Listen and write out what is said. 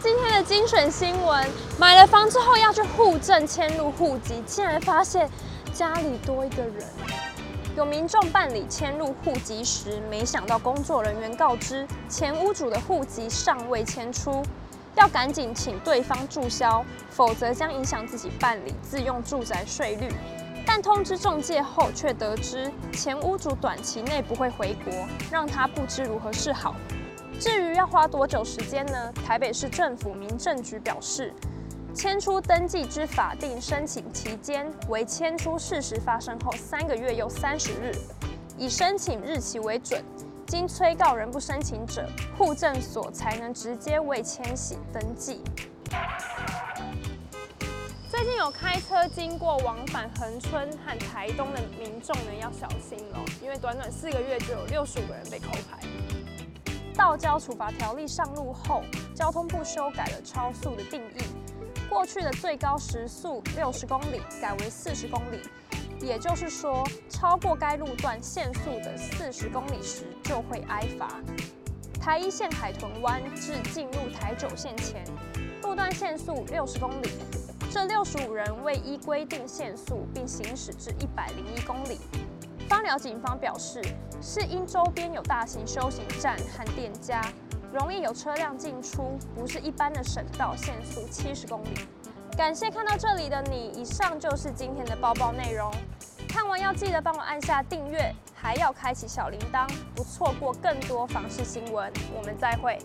今天的精选新闻，买了房之后要去户政迁入户籍，竟然发现家里多一个人。有民众办理迁入户籍时，没想到工作人员告知前屋主的户籍尚未迁出，要赶紧请对方注销，否则将影响自己办理自用住宅税率。但通知中介后，却得知前屋主短期内不会回国，让他不知如何是好。至于要花多久时间呢？台北市政府民政局表示，迁出登记之法定申请期间为迁出事实发生后三个月又三十日，以申请日期为准。经催告人不申请者，户政所才能直接为迁徙登记。最近有开车经过往返恒春和台东的民众呢，要小心喽，因为短短四个月就有六十五个人被扣牌。交处罚条例上路后，交通部修改了超速的定义，过去的最高时速六十公里改为四十公里，也就是说，超过该路段限速的四十公里时就会挨罚。台一线海豚湾至进入台九线前，路段限速六十公里。这六十五人未依规定限速，并行驶至一百零一公里。枋寮警方表示，是因周边有大型休息站和店家，容易有车辆进出，不是一般的省道限速七十公里。感谢看到这里的你，以上就是今天的包包内容。看完要记得帮我按下订阅，还要开启小铃铛，不错过更多房市新闻。我们再会。